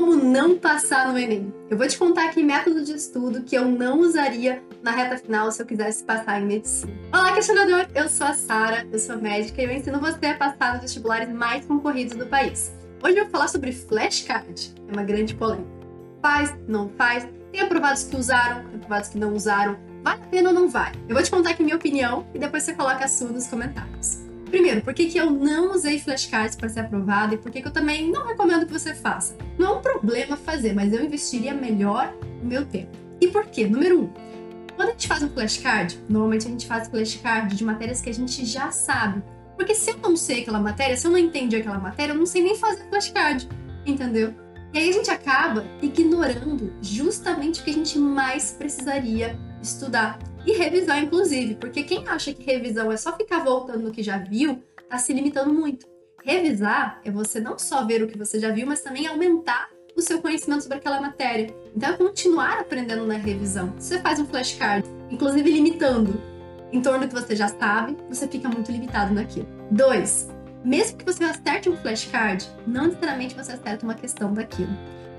Como não passar no Enem? Eu vou te contar aqui método de estudo que eu não usaria na reta final se eu quisesse passar em medicina. Olá, questionador! Eu sou a Sara, eu sou médica e eu ensino você a passar nos vestibulares mais concorridos do país. Hoje eu vou falar sobre flashcard. É uma grande polêmica. Faz, não faz? Tem aprovados que usaram, tem aprovados que não usaram. Vale a pena ou não vale? Eu vou te contar aqui minha opinião e depois você coloca a sua nos comentários. Primeiro, por que, que eu não usei flashcards para ser aprovada e por que, que eu também não recomendo que você faça? Não é um problema fazer, mas eu investiria melhor o meu tempo. E por quê? Número um, quando a gente faz um flashcard, normalmente a gente faz flashcard de matérias que a gente já sabe. Porque se eu não sei aquela matéria, se eu não entendi aquela matéria, eu não sei nem fazer flashcard, entendeu? E aí a gente acaba ignorando justamente o que a gente mais precisaria estudar. E revisar, inclusive, porque quem acha que revisão é só ficar voltando no que já viu, tá se limitando muito. Revisar é você não só ver o que você já viu, mas também aumentar o seu conhecimento sobre aquela matéria. Então é continuar aprendendo na revisão. Se você faz um flashcard, inclusive limitando em torno do que você já sabe, você fica muito limitado naquilo. Dois, mesmo que você acerte um flashcard, não necessariamente você acerta uma questão daquilo.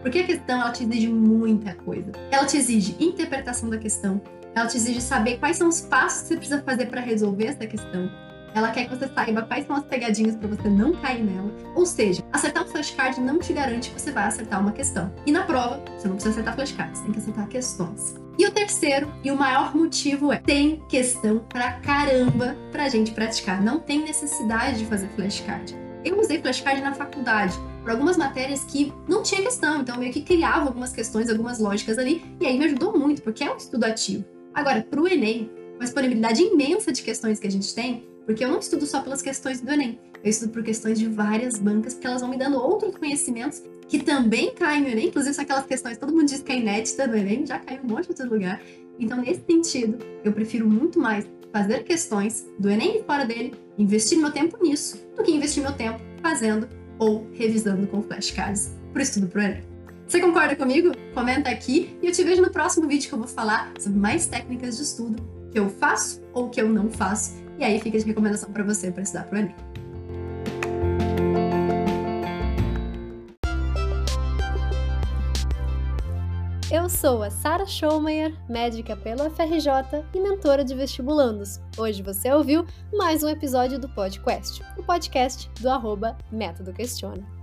Porque a questão ela te exige muita coisa. Ela te exige interpretação da questão, ela te exige saber quais são os passos que você precisa fazer para resolver essa questão. Ela quer que você saiba quais são as pegadinhas para você não cair nela. Ou seja, acertar um flashcard não te garante que você vai acertar uma questão. E na prova, você não precisa acertar flashcards, você tem que acertar questões. E o terceiro e o maior motivo é: tem questão pra caramba pra gente praticar. Não tem necessidade de fazer flashcard. Eu usei flashcard na faculdade para algumas matérias que não tinha questão, então eu meio que criava algumas questões, algumas lógicas ali, e aí me ajudou muito, porque é um estudo ativo. Agora, para o Enem, uma disponibilidade imensa de questões que a gente tem, porque eu não estudo só pelas questões do Enem, eu estudo por questões de várias bancas, porque elas vão me dando outros conhecimentos que também caem no Enem, inclusive são aquelas questões todo mundo diz que é inédita no Enem, já caiu um monte de outro lugar. Então, nesse sentido, eu prefiro muito mais fazer questões do Enem e fora dele, investir meu tempo nisso, do que investir meu tempo fazendo ou revisando com flashcards para o estudo pro Enem. Você concorda comigo? Comenta aqui e eu te vejo no próximo vídeo que eu vou falar sobre mais técnicas de estudo que eu faço ou que eu não faço. E aí fica de recomendação para você para estudar pro Enem. Eu sou a Sara Schaumeyer, médica pela FRJ e mentora de vestibulandos. Hoje você ouviu mais um episódio do podcast, o podcast do arroba Método Questiona.